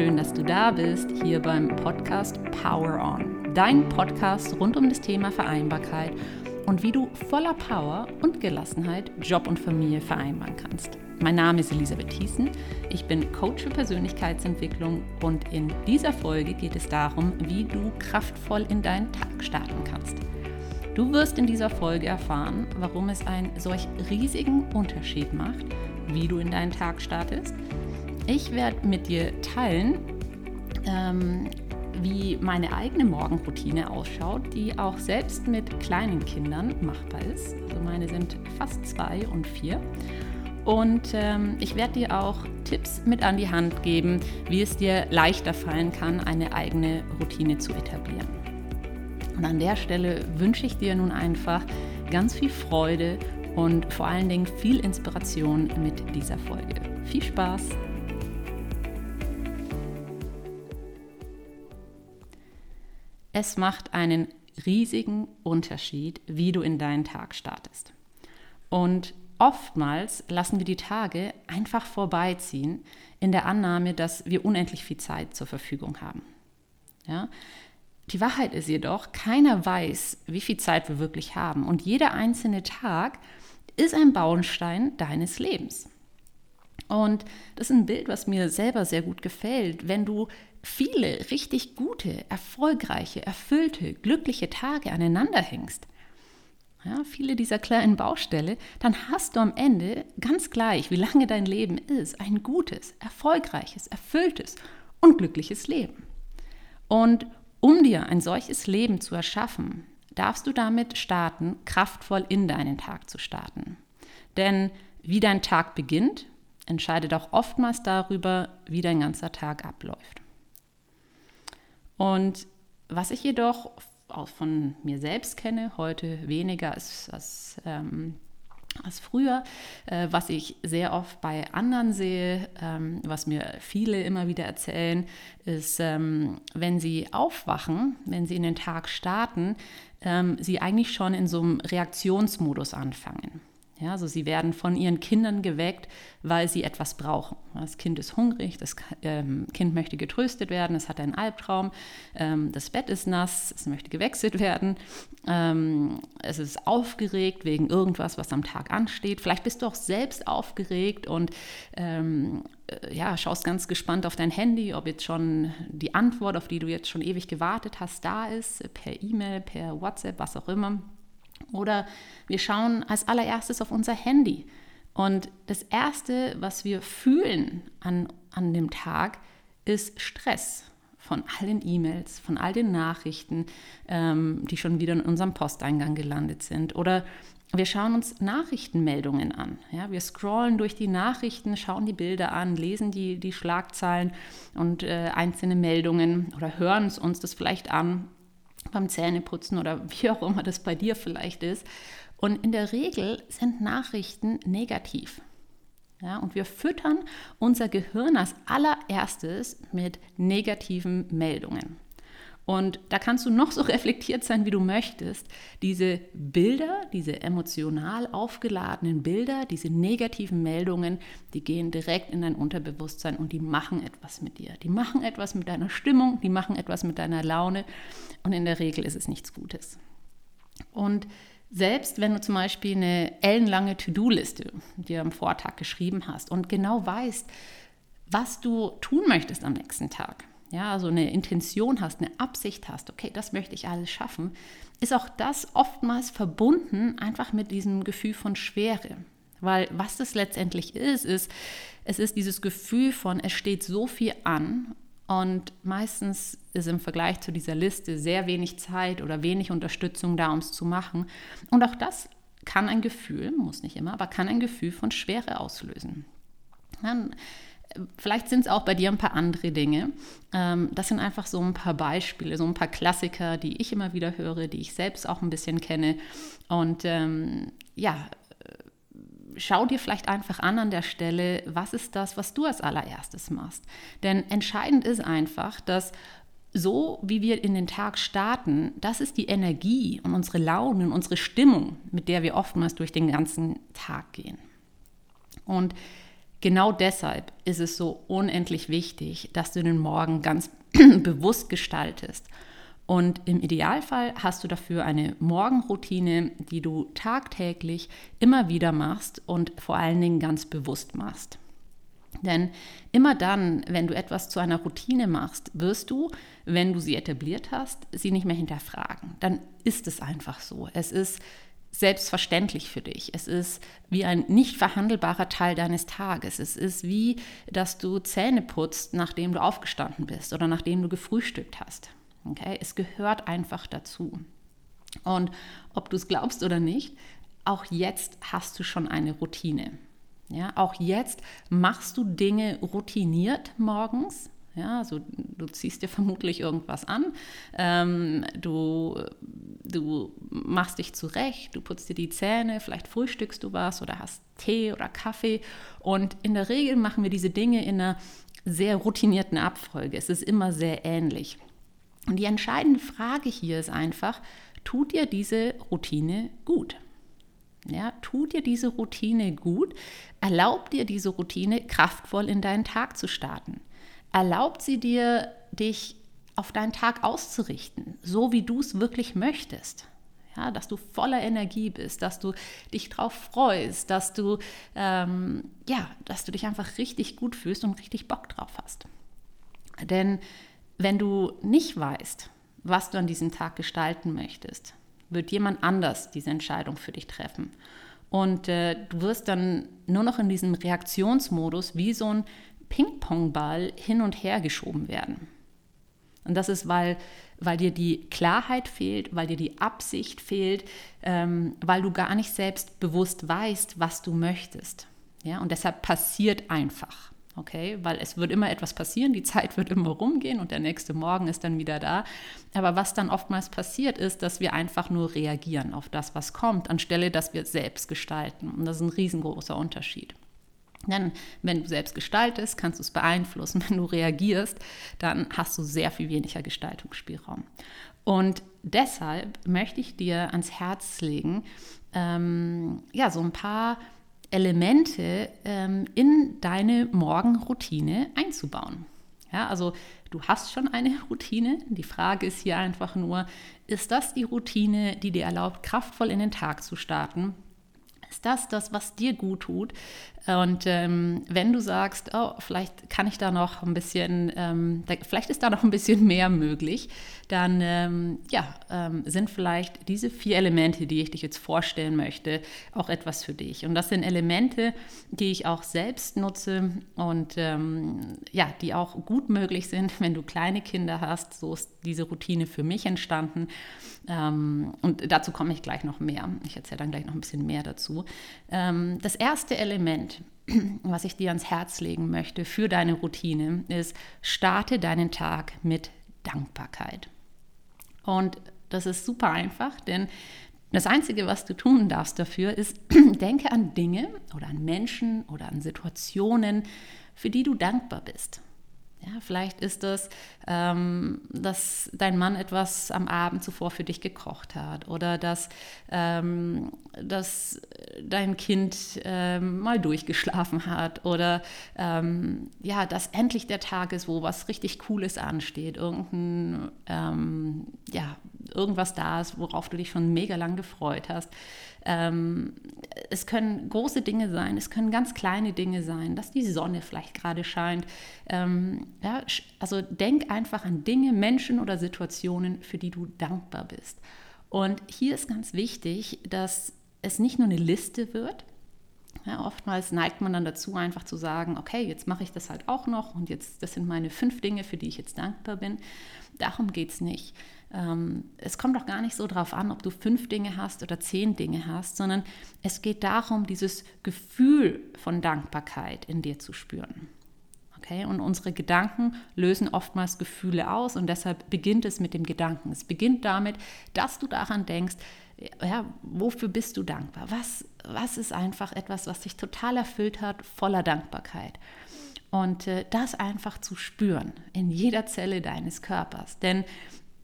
schön, dass du da bist, hier beim Podcast Power On. Dein Podcast rund um das Thema Vereinbarkeit und wie du voller Power und Gelassenheit Job und Familie vereinbaren kannst. Mein Name ist Elisabeth Thiessen, ich bin Coach für Persönlichkeitsentwicklung und in dieser Folge geht es darum, wie du kraftvoll in deinen Tag starten kannst. Du wirst in dieser Folge erfahren, warum es einen solch riesigen Unterschied macht, wie du in deinen Tag startest – ich werde mit dir teilen, ähm, wie meine eigene Morgenroutine ausschaut, die auch selbst mit kleinen Kindern machbar ist. Also meine sind fast zwei und vier. Und ähm, ich werde dir auch Tipps mit an die Hand geben, wie es dir leichter fallen kann, eine eigene Routine zu etablieren. Und an der Stelle wünsche ich dir nun einfach ganz viel Freude und vor allen Dingen viel Inspiration mit dieser Folge. Viel Spaß! Es macht einen riesigen Unterschied, wie du in deinen Tag startest. Und oftmals lassen wir die Tage einfach vorbeiziehen in der Annahme, dass wir unendlich viel Zeit zur Verfügung haben. Ja? Die Wahrheit ist jedoch, keiner weiß, wie viel Zeit wir wirklich haben. Und jeder einzelne Tag ist ein Baustein deines Lebens. Und das ist ein Bild, was mir selber sehr gut gefällt. Wenn du viele richtig gute, erfolgreiche, erfüllte, glückliche Tage aneinander hängst, ja, viele dieser kleinen Baustelle, dann hast du am Ende ganz gleich, wie lange dein Leben ist, ein gutes, erfolgreiches, erfülltes und glückliches Leben. Und um dir ein solches Leben zu erschaffen, darfst du damit starten, kraftvoll in deinen Tag zu starten. Denn wie dein Tag beginnt, entscheidet auch oftmals darüber, wie dein ganzer Tag abläuft. Und was ich jedoch auch von mir selbst kenne, heute weniger als, als, ähm, als früher, äh, was ich sehr oft bei anderen sehe, ähm, was mir viele immer wieder erzählen, ist, ähm, wenn sie aufwachen, wenn sie in den Tag starten, ähm, sie eigentlich schon in so einem Reaktionsmodus anfangen. Ja, also sie werden von ihren Kindern geweckt, weil sie etwas brauchen. Das Kind ist hungrig, das ähm, Kind möchte getröstet werden, es hat einen Albtraum, ähm, das Bett ist nass, es möchte gewechselt werden, ähm, es ist aufgeregt wegen irgendwas, was am Tag ansteht. Vielleicht bist du auch selbst aufgeregt und äh, ja, schaust ganz gespannt auf dein Handy, ob jetzt schon die Antwort, auf die du jetzt schon ewig gewartet hast, da ist, per E-Mail, per WhatsApp, was auch immer. Oder wir schauen als allererstes auf unser Handy. Und das Erste, was wir fühlen an, an dem Tag, ist Stress von all den E-Mails, von all den Nachrichten, ähm, die schon wieder in unserem Posteingang gelandet sind. Oder wir schauen uns Nachrichtenmeldungen an. Ja, wir scrollen durch die Nachrichten, schauen die Bilder an, lesen die, die Schlagzeilen und äh, einzelne Meldungen oder hören uns das vielleicht an beim Zähneputzen oder wie auch immer das bei dir vielleicht ist. Und in der Regel sind Nachrichten negativ. Ja, und wir füttern unser Gehirn als allererstes mit negativen Meldungen. Und da kannst du noch so reflektiert sein, wie du möchtest. Diese Bilder, diese emotional aufgeladenen Bilder, diese negativen Meldungen, die gehen direkt in dein Unterbewusstsein und die machen etwas mit dir. Die machen etwas mit deiner Stimmung, die machen etwas mit deiner Laune und in der Regel ist es nichts Gutes. Und selbst wenn du zum Beispiel eine ellenlange To-Do-Liste dir am Vortag geschrieben hast und genau weißt, was du tun möchtest am nächsten Tag, ja, also eine Intention hast, eine Absicht hast, okay, das möchte ich alles schaffen, ist auch das oftmals verbunden einfach mit diesem Gefühl von Schwere. Weil was das letztendlich ist, ist, es ist dieses Gefühl von, es steht so viel an und meistens ist im Vergleich zu dieser Liste sehr wenig Zeit oder wenig Unterstützung da, um es zu machen. Und auch das kann ein Gefühl, muss nicht immer, aber kann ein Gefühl von Schwere auslösen. Dann Vielleicht sind es auch bei dir ein paar andere Dinge. Ähm, das sind einfach so ein paar Beispiele, so ein paar Klassiker, die ich immer wieder höre, die ich selbst auch ein bisschen kenne. Und ähm, ja, schau dir vielleicht einfach an an der Stelle, was ist das, was du als allererstes machst. Denn entscheidend ist einfach, dass so wie wir in den Tag starten, das ist die Energie und unsere Laune und unsere Stimmung, mit der wir oftmals durch den ganzen Tag gehen. Und genau deshalb ist es so unendlich wichtig, dass du den Morgen ganz bewusst gestaltest. Und im Idealfall hast du dafür eine Morgenroutine, die du tagtäglich immer wieder machst und vor allen Dingen ganz bewusst machst. Denn immer dann, wenn du etwas zu einer Routine machst, wirst du, wenn du sie etabliert hast, sie nicht mehr hinterfragen. Dann ist es einfach so. Es ist selbstverständlich für dich. Es ist wie ein nicht verhandelbarer Teil deines Tages. Es ist wie, dass du Zähne putzt, nachdem du aufgestanden bist oder nachdem du gefrühstückt hast. Okay? Es gehört einfach dazu. Und ob du es glaubst oder nicht, auch jetzt hast du schon eine Routine. Ja, auch jetzt machst du Dinge routiniert morgens. Ja, also du ziehst dir vermutlich irgendwas an, ähm, du, du machst dich zurecht, du putzt dir die Zähne, vielleicht frühstückst du was oder hast Tee oder Kaffee. Und in der Regel machen wir diese Dinge in einer sehr routinierten Abfolge. Es ist immer sehr ähnlich. Und die entscheidende Frage hier ist einfach, tut dir diese Routine gut? Ja, tut dir diese Routine gut? Erlaubt dir diese Routine kraftvoll in deinen Tag zu starten? Erlaubt sie dir, dich auf deinen Tag auszurichten, so wie du es wirklich möchtest? Ja, dass du voller Energie bist, dass du dich drauf freust, dass du, ähm, ja, dass du dich einfach richtig gut fühlst und richtig Bock drauf hast. Denn wenn du nicht weißt, was du an diesem Tag gestalten möchtest, wird jemand anders diese Entscheidung für dich treffen. Und äh, du wirst dann nur noch in diesem Reaktionsmodus wie so ein Ping-Pong-Ball hin und her geschoben werden. Und das ist, weil, weil dir die Klarheit fehlt, weil dir die Absicht fehlt, ähm, weil du gar nicht selbst bewusst weißt, was du möchtest. Ja? Und deshalb passiert einfach. Okay, weil es wird immer etwas passieren, die Zeit wird immer rumgehen und der nächste Morgen ist dann wieder da. Aber was dann oftmals passiert ist, dass wir einfach nur reagieren auf das, was kommt, anstelle dass wir selbst gestalten. Und das ist ein riesengroßer Unterschied. Denn wenn du selbst gestaltest, kannst du es beeinflussen. Wenn du reagierst, dann hast du sehr viel weniger Gestaltungsspielraum. Und deshalb möchte ich dir ans Herz legen, ähm, ja, so ein paar Elemente ähm, in deine Morgenroutine einzubauen. Ja, also du hast schon eine Routine. Die Frage ist hier einfach nur, ist das die Routine, die dir erlaubt, kraftvoll in den Tag zu starten? Ist das das, was dir gut tut? Und ähm, wenn du sagst, oh, vielleicht kann ich da noch ein bisschen, ähm, da, vielleicht ist da noch ein bisschen mehr möglich, dann ähm, ja, ähm, sind vielleicht diese vier Elemente, die ich dich jetzt vorstellen möchte, auch etwas für dich. Und das sind Elemente, die ich auch selbst nutze und ähm, ja, die auch gut möglich sind, wenn du kleine Kinder hast. So ist diese Routine für mich entstanden. Ähm, und dazu komme ich gleich noch mehr. Ich erzähle dann gleich noch ein bisschen mehr dazu. Das erste Element, was ich dir ans Herz legen möchte für deine Routine, ist, starte deinen Tag mit Dankbarkeit. Und das ist super einfach, denn das Einzige, was du tun darfst dafür, ist, denke an Dinge oder an Menschen oder an Situationen, für die du dankbar bist. Ja, vielleicht ist es, ähm, dass dein Mann etwas am Abend zuvor für dich gekocht hat oder dass, ähm, dass dein Kind ähm, mal durchgeschlafen hat oder ähm, ja, dass endlich der Tag ist, wo was richtig Cooles ansteht, irgendein, ähm, ja, irgendwas da ist, worauf du dich schon mega lang gefreut hast. Ähm, es können große Dinge sein, es können ganz kleine Dinge sein, dass die Sonne vielleicht gerade scheint. Ähm, ja, also denk einfach an Dinge, Menschen oder Situationen, für die du dankbar bist. Und hier ist ganz wichtig, dass es nicht nur eine Liste wird, ja, oftmals neigt man dann dazu, einfach zu sagen, okay, jetzt mache ich das halt auch noch und jetzt, das sind meine fünf Dinge, für die ich jetzt dankbar bin. Darum geht es nicht. Ähm, es kommt auch gar nicht so darauf an, ob du fünf Dinge hast oder zehn Dinge hast, sondern es geht darum, dieses Gefühl von Dankbarkeit in dir zu spüren. Okay? Und unsere Gedanken lösen oftmals Gefühle aus und deshalb beginnt es mit dem Gedanken. Es beginnt damit, dass du daran denkst, ja, wofür bist du dankbar? Was, was ist einfach etwas, was dich total erfüllt hat, voller Dankbarkeit? Und äh, das einfach zu spüren in jeder Zelle deines Körpers. Denn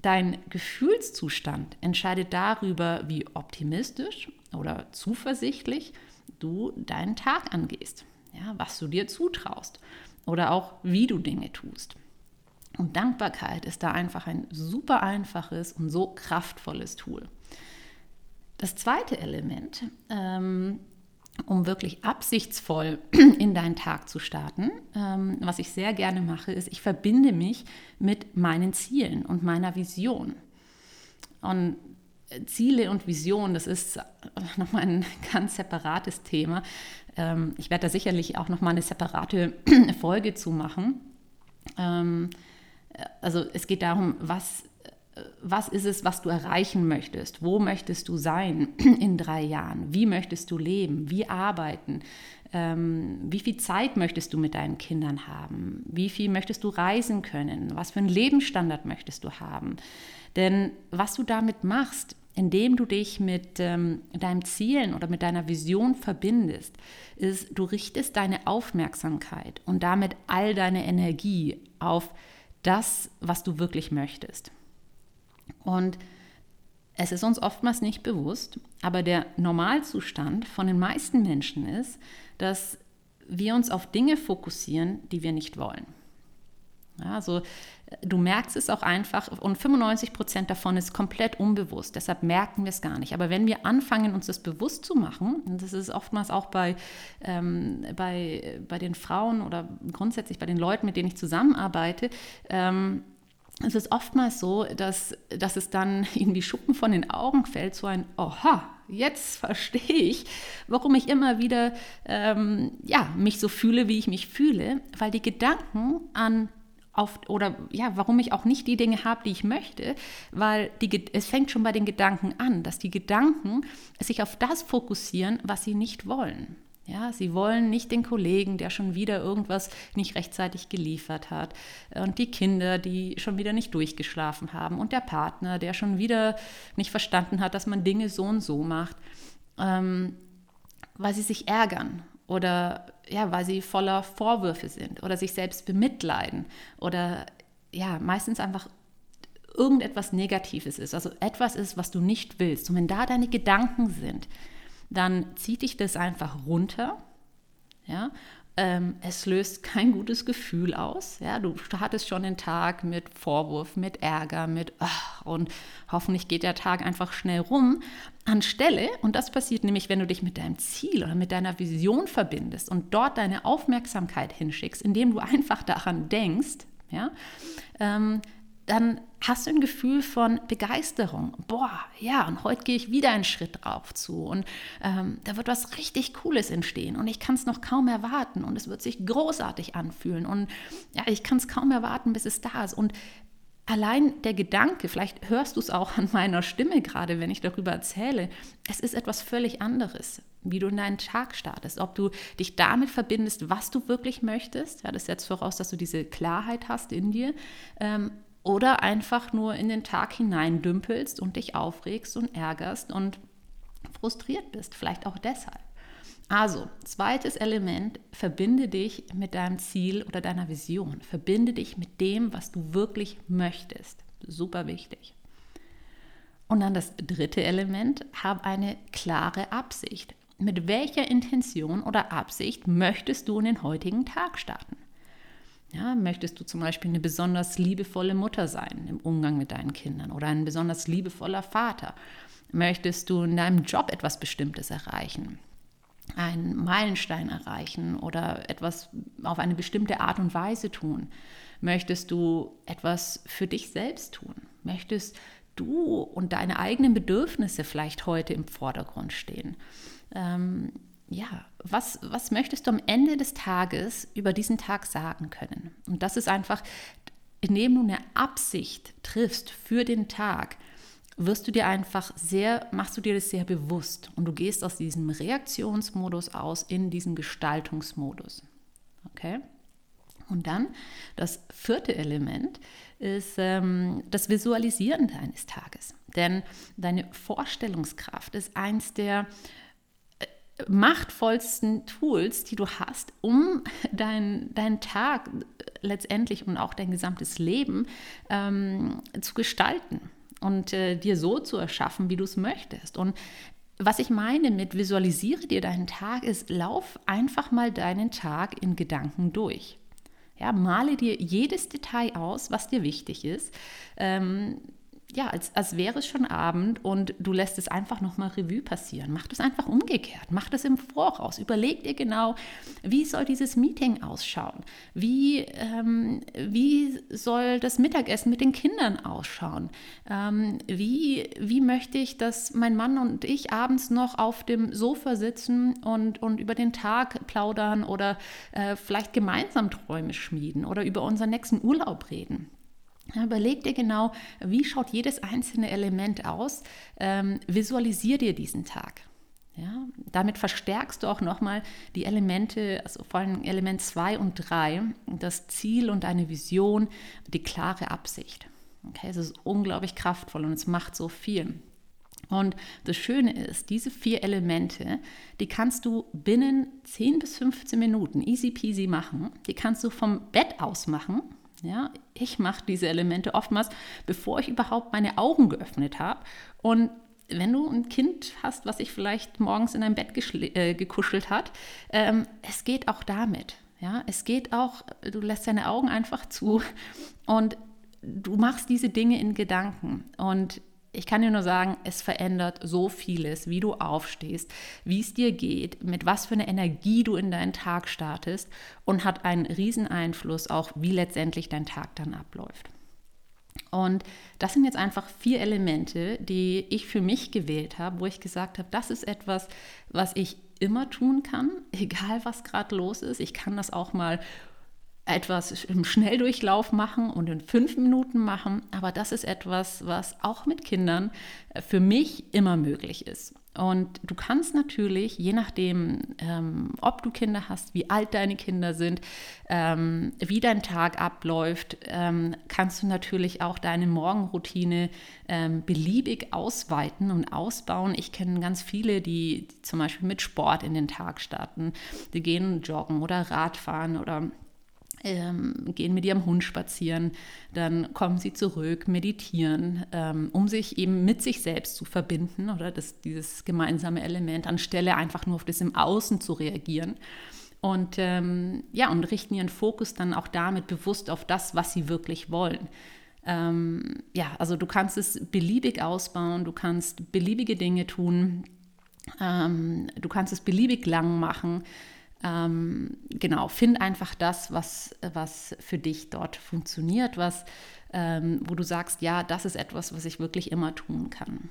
dein Gefühlszustand entscheidet darüber, wie optimistisch oder zuversichtlich du deinen Tag angehst. ja, was du dir zutraust oder auch wie du Dinge tust. Und Dankbarkeit ist da einfach ein super einfaches und so kraftvolles Tool. Das zweite Element, ähm, um wirklich absichtsvoll in deinen Tag zu starten, ähm, was ich sehr gerne mache, ist, ich verbinde mich mit meinen Zielen und meiner Vision. Und Ziele und Vision, das ist nochmal ein ganz separates Thema. Ähm, ich werde da sicherlich auch nochmal eine separate Folge zu machen. Ähm, also es geht darum, was, was ist es, was du erreichen möchtest? Wo möchtest du sein in drei Jahren? Wie möchtest du leben? Wie arbeiten? Ähm, wie viel Zeit möchtest du mit deinen Kindern haben? Wie viel möchtest du reisen können? Was für einen Lebensstandard möchtest du haben? Denn was du damit machst, indem du dich mit ähm, deinen Zielen oder mit deiner Vision verbindest, ist, du richtest deine Aufmerksamkeit und damit all deine Energie auf das, was du wirklich möchtest. Und es ist uns oftmals nicht bewusst, aber der Normalzustand von den meisten Menschen ist, dass wir uns auf Dinge fokussieren, die wir nicht wollen. Ja, also du merkst es auch einfach und 95 Prozent davon ist komplett unbewusst, deshalb merken wir es gar nicht. Aber wenn wir anfangen, uns das bewusst zu machen, und das ist oftmals auch bei, ähm, bei, bei den Frauen oder grundsätzlich bei den Leuten, mit denen ich zusammenarbeite, ähm, es ist oftmals so, dass, dass es dann irgendwie Schuppen von den Augen fällt, so ein Oha, jetzt verstehe ich, warum ich immer wieder ähm, ja, mich so fühle, wie ich mich fühle, weil die Gedanken an auf, oder ja, warum ich auch nicht die Dinge habe, die ich möchte, weil die, es fängt schon bei den Gedanken an, dass die Gedanken sich auf das fokussieren, was sie nicht wollen. Ja, sie wollen nicht den Kollegen, der schon wieder irgendwas nicht rechtzeitig geliefert hat. Und die Kinder, die schon wieder nicht durchgeschlafen haben. Und der Partner, der schon wieder nicht verstanden hat, dass man Dinge so und so macht, ähm, weil sie sich ärgern oder ja, weil sie voller Vorwürfe sind oder sich selbst bemitleiden oder ja, meistens einfach irgendetwas Negatives ist, also etwas ist, was du nicht willst. Und wenn da deine Gedanken sind, dann zieht dich das einfach runter. Ja, ähm, es löst kein gutes Gefühl aus. Ja, du startest schon den Tag mit Vorwurf, mit Ärger, mit ach, und hoffentlich geht der Tag einfach schnell rum. Anstelle, und das passiert nämlich, wenn du dich mit deinem Ziel oder mit deiner Vision verbindest und dort deine Aufmerksamkeit hinschickst, indem du einfach daran denkst, ja, ähm, dann hast du ein Gefühl von Begeisterung. Boah, ja, und heute gehe ich wieder einen Schritt drauf zu und ähm, da wird was richtig Cooles entstehen und ich kann es noch kaum erwarten und es wird sich großartig anfühlen und ja, ich kann es kaum erwarten, bis es da ist. Und allein der Gedanke, vielleicht hörst du es auch an meiner Stimme gerade, wenn ich darüber erzähle, es ist etwas völlig anderes, wie du in deinen Tag startest. Ob du dich damit verbindest, was du wirklich möchtest, ja, das setzt voraus, dass du diese Klarheit hast in dir. Ähm, oder einfach nur in den Tag hineindümpelst und dich aufregst und ärgerst und frustriert bist, vielleicht auch deshalb. Also, zweites Element, verbinde dich mit deinem Ziel oder deiner Vision. Verbinde dich mit dem, was du wirklich möchtest. Super wichtig. Und dann das dritte Element, hab eine klare Absicht. Mit welcher Intention oder Absicht möchtest du in den heutigen Tag starten? Ja, möchtest du zum Beispiel eine besonders liebevolle Mutter sein im Umgang mit deinen Kindern oder ein besonders liebevoller Vater? Möchtest du in deinem Job etwas Bestimmtes erreichen? Einen Meilenstein erreichen oder etwas auf eine bestimmte Art und Weise tun? Möchtest du etwas für dich selbst tun? Möchtest du und deine eigenen Bedürfnisse vielleicht heute im Vordergrund stehen? Ähm, ja, was, was möchtest du am Ende des Tages über diesen Tag sagen können? Und das ist einfach, indem du eine Absicht triffst für den Tag, wirst du dir einfach sehr, machst du dir das sehr bewusst und du gehst aus diesem Reaktionsmodus aus in diesen Gestaltungsmodus. Okay? Und dann das vierte Element ist ähm, das Visualisieren deines Tages. Denn deine Vorstellungskraft ist eins der machtvollsten Tools, die du hast, um deinen dein Tag letztendlich und auch dein gesamtes Leben ähm, zu gestalten und äh, dir so zu erschaffen, wie du es möchtest. Und was ich meine mit visualisiere dir deinen Tag ist, lauf einfach mal deinen Tag in Gedanken durch. Ja, male dir jedes Detail aus, was dir wichtig ist. Ähm, ja, als, als wäre es schon Abend und du lässt es einfach nochmal Revue passieren. Mach das einfach umgekehrt. Mach das im Voraus. Überleg dir genau, wie soll dieses Meeting ausschauen? Wie, ähm, wie soll das Mittagessen mit den Kindern ausschauen? Ähm, wie, wie möchte ich, dass mein Mann und ich abends noch auf dem Sofa sitzen und, und über den Tag plaudern oder äh, vielleicht gemeinsam Träume schmieden oder über unseren nächsten Urlaub reden? Überleg dir genau, wie schaut jedes einzelne Element aus. Ähm, visualisier dir diesen Tag. Ja, damit verstärkst du auch nochmal die Elemente, also vor allem Element 2 und 3, das Ziel und eine Vision, die klare Absicht. Okay, es ist unglaublich kraftvoll und es macht so viel. Und das Schöne ist, diese vier Elemente, die kannst du binnen 10 bis 15 Minuten easy peasy machen. Die kannst du vom Bett aus machen. Ja, ich mache diese Elemente oftmals, bevor ich überhaupt meine Augen geöffnet habe. Und wenn du ein Kind hast, was sich vielleicht morgens in dein Bett äh, gekuschelt hat, ähm, es geht auch damit. Ja, es geht auch, du lässt deine Augen einfach zu und du machst diese Dinge in Gedanken. Und ich kann dir nur sagen, es verändert so vieles, wie du aufstehst, wie es dir geht, mit was für einer Energie du in deinen Tag startest und hat einen riesen Einfluss auch, wie letztendlich dein Tag dann abläuft. Und das sind jetzt einfach vier Elemente, die ich für mich gewählt habe, wo ich gesagt habe, das ist etwas, was ich immer tun kann, egal was gerade los ist. Ich kann das auch mal etwas im Schnelldurchlauf machen und in fünf Minuten machen, aber das ist etwas, was auch mit Kindern äh, für mich immer möglich ist. Und du kannst natürlich, je nachdem, ähm, ob du Kinder hast, wie alt deine Kinder sind, ähm, wie dein Tag abläuft, ähm, kannst du natürlich auch deine Morgenroutine ähm, beliebig ausweiten und ausbauen. Ich kenne ganz viele, die, zum Beispiel mit Sport in den Tag starten. Die gehen joggen oder Radfahren oder gehen mit ihrem Hund spazieren, dann kommen sie zurück, meditieren, ähm, um sich eben mit sich selbst zu verbinden oder das, dieses gemeinsame Element, anstelle einfach nur auf das im Außen zu reagieren. Und ähm, ja, und richten ihren Fokus dann auch damit bewusst auf das, was sie wirklich wollen. Ähm, ja, also du kannst es beliebig ausbauen, du kannst beliebige Dinge tun, ähm, du kannst es beliebig lang machen. Ähm, genau, find einfach das, was, was für dich dort funktioniert, was, ähm, wo du sagst, ja, das ist etwas, was ich wirklich immer tun kann.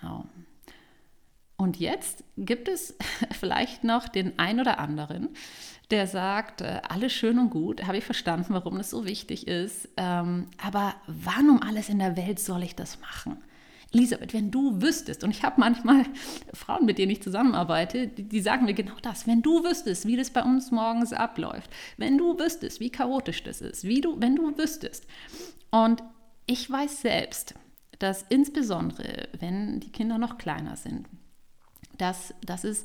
Genau. Und jetzt gibt es vielleicht noch den ein oder anderen, der sagt, äh, alles schön und gut, habe ich verstanden, warum das so wichtig ist, ähm, aber wann um alles in der Welt soll ich das machen? Elisabeth, wenn du wüsstest, und ich habe manchmal Frauen, mit denen ich zusammenarbeite, die, die, sagen mir genau das, wenn du wüsstest, wie das bei uns morgens abläuft, wenn du wüsstest, wie chaotisch das ist, wie du, wenn du wüsstest. Und ich weiß selbst, dass insbesondere, wenn die Kinder noch kleiner sind, dass, dass es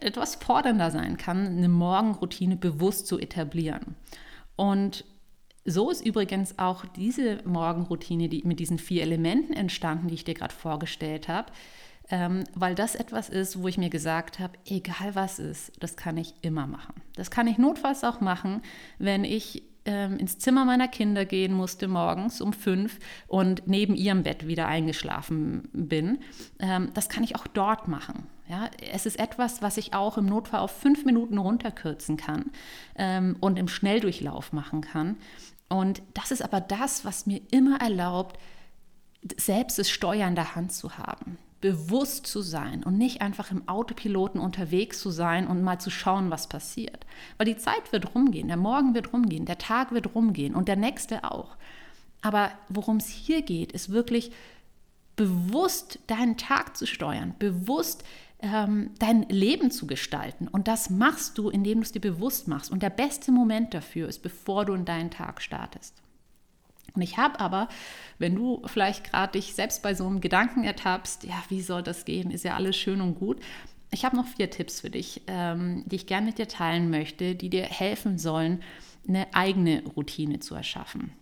etwas fordernder sein kann, eine Morgenroutine bewusst zu etablieren. Und so ist übrigens auch diese Morgenroutine die mit diesen vier Elementen entstanden, die ich dir gerade vorgestellt habe, ähm, weil das etwas ist, wo ich mir gesagt habe, egal was ist, das kann ich immer machen. Das kann ich notfalls auch machen, wenn ich ähm, ins Zimmer meiner Kinder gehen musste morgens um fünf und neben ihrem Bett wieder eingeschlafen bin. Ähm, das kann ich auch dort machen. Ja, es ist etwas, was ich auch im Notfall auf fünf Minuten runterkürzen kann ähm, und im Schnelldurchlauf machen kann. Und das ist aber das, was mir immer erlaubt, selbst das Steuer in der Hand zu haben, bewusst zu sein und nicht einfach im Autopiloten unterwegs zu sein und mal zu schauen, was passiert. Weil die Zeit wird rumgehen, der Morgen wird rumgehen, der Tag wird rumgehen und der nächste auch. Aber worum es hier geht, ist wirklich bewusst deinen Tag zu steuern, bewusst ähm, dein Leben zu gestalten. Und das machst du, indem du es dir bewusst machst. Und der beste Moment dafür ist, bevor du in deinen Tag startest. Und ich habe aber, wenn du vielleicht gerade dich selbst bei so einem Gedanken ertappst, ja, wie soll das gehen, ist ja alles schön und gut. Ich habe noch vier Tipps für dich, ähm, die ich gerne mit dir teilen möchte, die dir helfen sollen, eine eigene Routine zu erschaffen.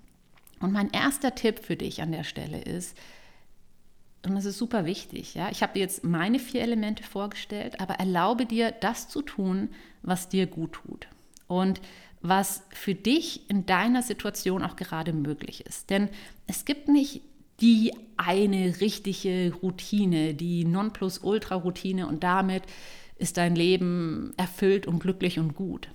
Und mein erster Tipp für dich an der Stelle ist, und das ist super wichtig, ja, ich habe dir jetzt meine vier Elemente vorgestellt, aber erlaube dir, das zu tun, was dir gut tut. Und was für dich in deiner Situation auch gerade möglich ist. Denn es gibt nicht die eine richtige Routine, die Nonplusultra-Routine und damit ist dein Leben erfüllt und glücklich und gut.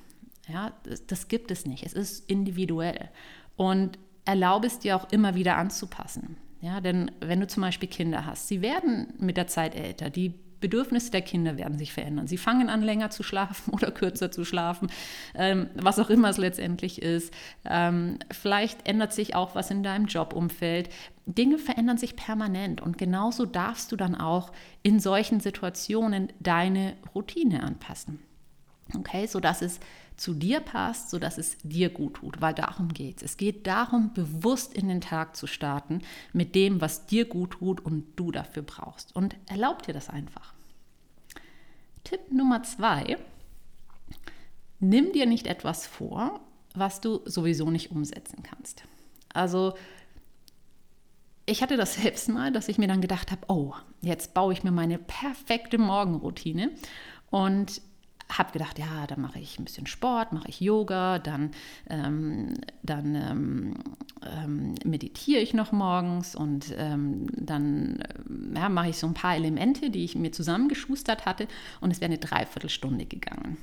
Ja, das, das gibt es nicht. Es ist individuell. Und erlaube es dir auch immer wieder anzupassen. Ja, denn wenn du zum Beispiel Kinder hast, sie werden mit der Zeit älter, die Bedürfnisse der Kinder werden sich verändern. Sie fangen an, länger zu schlafen oder kürzer zu schlafen, ähm, was auch immer es letztendlich ist. Ähm, vielleicht ändert sich auch was in deinem Jobumfeld. Dinge verändern sich permanent und genauso darfst du dann auch in solchen Situationen deine Routine anpassen. Okay, sodass es zu dir passt, sodass es dir gut tut, weil darum geht es. Es geht darum, bewusst in den Tag zu starten mit dem, was dir gut tut und du dafür brauchst. Und erlaub dir das einfach. Tipp Nummer zwei, nimm dir nicht etwas vor, was du sowieso nicht umsetzen kannst. Also ich hatte das selbst mal, dass ich mir dann gedacht habe, oh, jetzt baue ich mir meine perfekte Morgenroutine und habe gedacht, ja, dann mache ich ein bisschen Sport, mache ich Yoga, dann, ähm, dann ähm, ähm, meditiere ich noch morgens und ähm, dann äh, ja, mache ich so ein paar Elemente, die ich mir zusammengeschustert hatte und es wäre eine Dreiviertelstunde gegangen.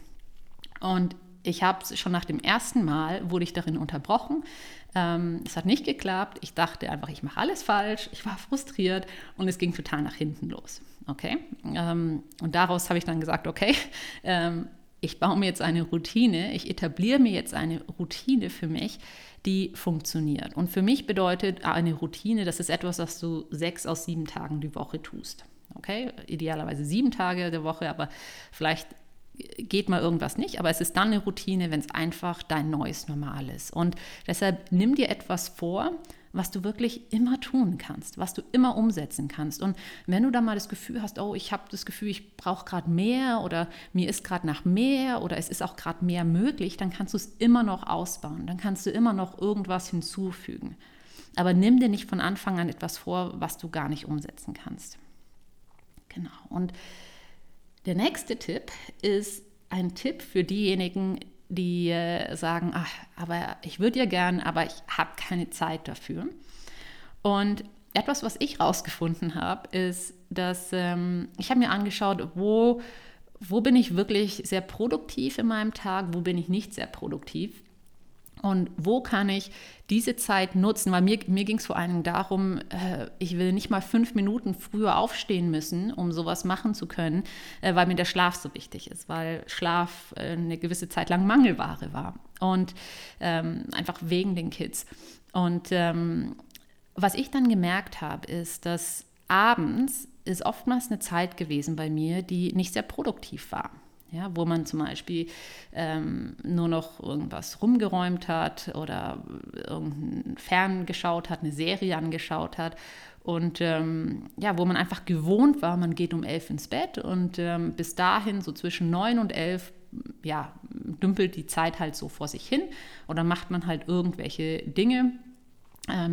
Und ich habe schon nach dem ersten Mal, wurde ich darin unterbrochen. Ähm, es hat nicht geklappt. Ich dachte einfach, ich mache alles falsch. Ich war frustriert und es ging total nach hinten los. Okay? Ähm, und daraus habe ich dann gesagt, okay, ähm, ich baue mir jetzt eine Routine, ich etabliere mir jetzt eine Routine für mich, die funktioniert. Und für mich bedeutet eine Routine, das ist etwas, was du sechs aus sieben Tagen die Woche tust. Okay, idealerweise sieben Tage der Woche, aber vielleicht geht mal irgendwas nicht, aber es ist dann eine Routine, wenn es einfach dein neues Normal ist. Und deshalb nimm dir etwas vor, was du wirklich immer tun kannst, was du immer umsetzen kannst. Und wenn du da mal das Gefühl hast, oh, ich habe das Gefühl, ich brauche gerade mehr oder mir ist gerade nach mehr oder es ist auch gerade mehr möglich, dann kannst du es immer noch ausbauen, dann kannst du immer noch irgendwas hinzufügen. Aber nimm dir nicht von Anfang an etwas vor, was du gar nicht umsetzen kannst. Genau. Und der nächste Tipp ist ein Tipp für diejenigen, die äh, sagen, ach, aber ich würde ja gern, aber ich habe keine Zeit dafür. Und etwas, was ich rausgefunden habe, ist, dass ähm, ich habe mir angeschaut, wo, wo bin ich wirklich sehr produktiv in meinem Tag, wo bin ich nicht sehr produktiv. Und wo kann ich diese Zeit nutzen? Weil mir, mir ging es vor allem darum, äh, ich will nicht mal fünf Minuten früher aufstehen müssen, um sowas machen zu können, äh, weil mir der Schlaf so wichtig ist, weil Schlaf äh, eine gewisse Zeit lang Mangelware war. Und ähm, einfach wegen den Kids. Und ähm, was ich dann gemerkt habe, ist, dass abends ist oftmals eine Zeit gewesen bei mir, die nicht sehr produktiv war ja, wo man zum Beispiel ähm, nur noch irgendwas rumgeräumt hat oder irgendein Fern geschaut hat, eine Serie angeschaut hat. Und ähm, ja, wo man einfach gewohnt war, man geht um elf ins Bett und ähm, bis dahin so zwischen neun und elf ja, dümpelt die Zeit halt so vor sich hin. Oder macht man halt irgendwelche Dinge,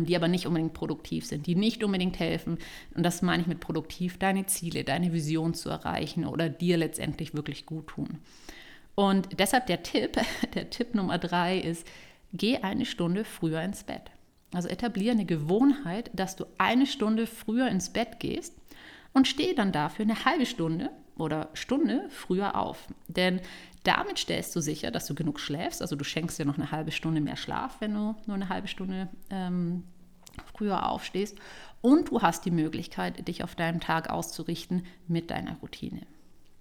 die aber nicht unbedingt produktiv sind, die nicht unbedingt helfen. Und das meine ich mit produktiv, deine Ziele, deine Vision zu erreichen oder dir letztendlich wirklich gut tun. Und deshalb der Tipp, der Tipp Nummer drei ist, geh eine Stunde früher ins Bett. Also etabliere eine Gewohnheit, dass du eine Stunde früher ins Bett gehst und stehe dann dafür eine halbe Stunde oder Stunde früher auf. Denn damit stellst du sicher, dass du genug schläfst. Also du schenkst dir noch eine halbe Stunde mehr Schlaf, wenn du nur eine halbe Stunde ähm, früher aufstehst. Und du hast die Möglichkeit, dich auf deinem Tag auszurichten mit deiner Routine.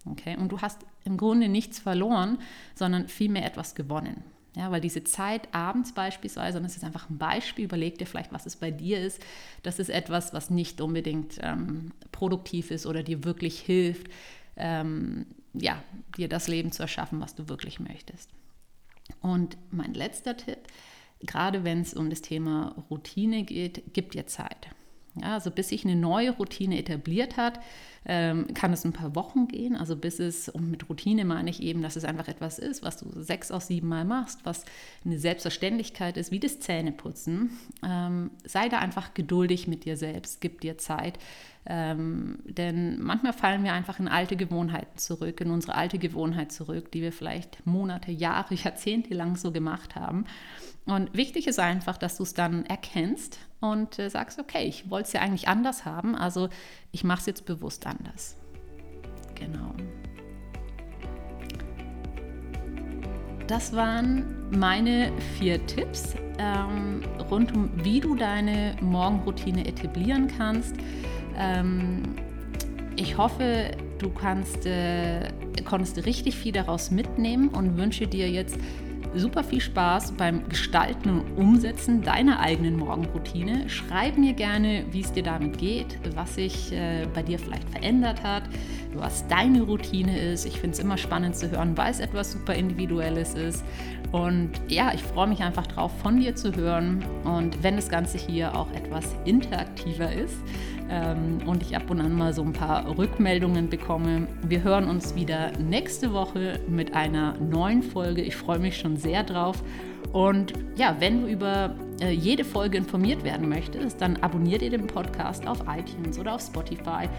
Okay? Und du hast im Grunde nichts verloren, sondern vielmehr etwas gewonnen. Ja, weil diese Zeit abends beispielsweise, und das ist einfach ein Beispiel, überleg dir vielleicht, was es bei dir ist, das ist etwas, was nicht unbedingt ähm, produktiv ist oder dir wirklich hilft, ähm, ja, dir das Leben zu erschaffen, was du wirklich möchtest. Und mein letzter Tipp, gerade wenn es um das Thema Routine geht, gib dir Zeit. Ja, also bis sich eine neue Routine etabliert hat, ähm, kann es ein paar Wochen gehen, also bis es, und mit Routine meine ich eben, dass es einfach etwas ist, was du sechs aus sieben Mal machst, was eine Selbstverständlichkeit ist, wie das Zähneputzen. Ähm, sei da einfach geduldig mit dir selbst, gib dir Zeit. Ähm, denn manchmal fallen wir einfach in alte Gewohnheiten zurück, in unsere alte Gewohnheit zurück, die wir vielleicht Monate, Jahre, Jahrzehnte lang so gemacht haben. Und wichtig ist einfach, dass du es dann erkennst und äh, sagst, okay, ich wollte es ja eigentlich anders haben, also ich mache es jetzt bewusst anders. Genau. Das waren meine vier Tipps ähm, rund um, wie du deine Morgenroutine etablieren kannst. Ähm, ich hoffe, du kannst, äh, konntest richtig viel daraus mitnehmen und wünsche dir jetzt super viel Spaß beim Gestalten und Umsetzen deiner eigenen Morgenroutine. Schreib mir gerne, wie es dir damit geht, was sich äh, bei dir vielleicht verändert hat, was deine Routine ist. Ich finde es immer spannend zu hören, weil es etwas super Individuelles ist. Und ja, ich freue mich einfach drauf, von dir zu hören. Und wenn das Ganze hier auch etwas interaktiver ist, ähm, und ich ab und an mal so ein paar Rückmeldungen bekomme. Wir hören uns wieder nächste Woche mit einer neuen Folge. Ich freue mich schon sehr drauf. Und ja, wenn du über äh, jede Folge informiert werden möchtest, dann abonniert ihr den Podcast auf iTunes oder auf Spotify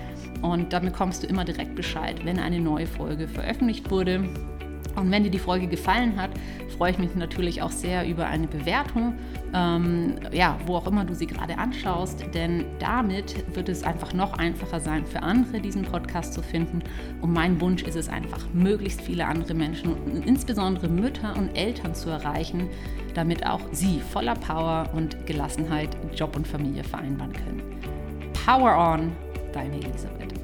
und dann bekommst du immer direkt Bescheid, wenn eine neue Folge veröffentlicht wurde. Und wenn dir die Folge gefallen hat, freue ich mich natürlich auch sehr über eine Bewertung, ähm, ja, wo auch immer du sie gerade anschaust, denn damit wird es einfach noch einfacher sein für andere, diesen Podcast zu finden. Und mein Wunsch ist es einfach, möglichst viele andere Menschen, insbesondere Mütter und Eltern zu erreichen, damit auch sie voller Power und Gelassenheit Job und Familie vereinbaren können. Power on, deine Elisabeth.